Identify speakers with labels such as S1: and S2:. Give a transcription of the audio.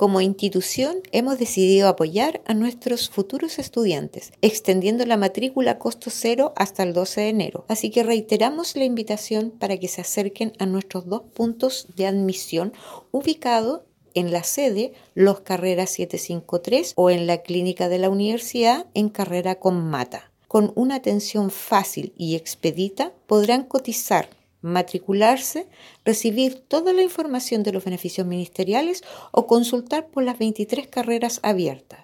S1: Como institución hemos decidido apoyar a nuestros futuros estudiantes, extendiendo la matrícula a costo cero hasta el 12 de enero. Así que reiteramos la invitación para que se acerquen a nuestros dos puntos de admisión ubicados en la sede Los Carreras 753 o en la clínica de la universidad en Carrera con Mata. Con una atención fácil y expedita podrán cotizar matricularse, recibir toda la información de los beneficios ministeriales o consultar por las 23 carreras abiertas.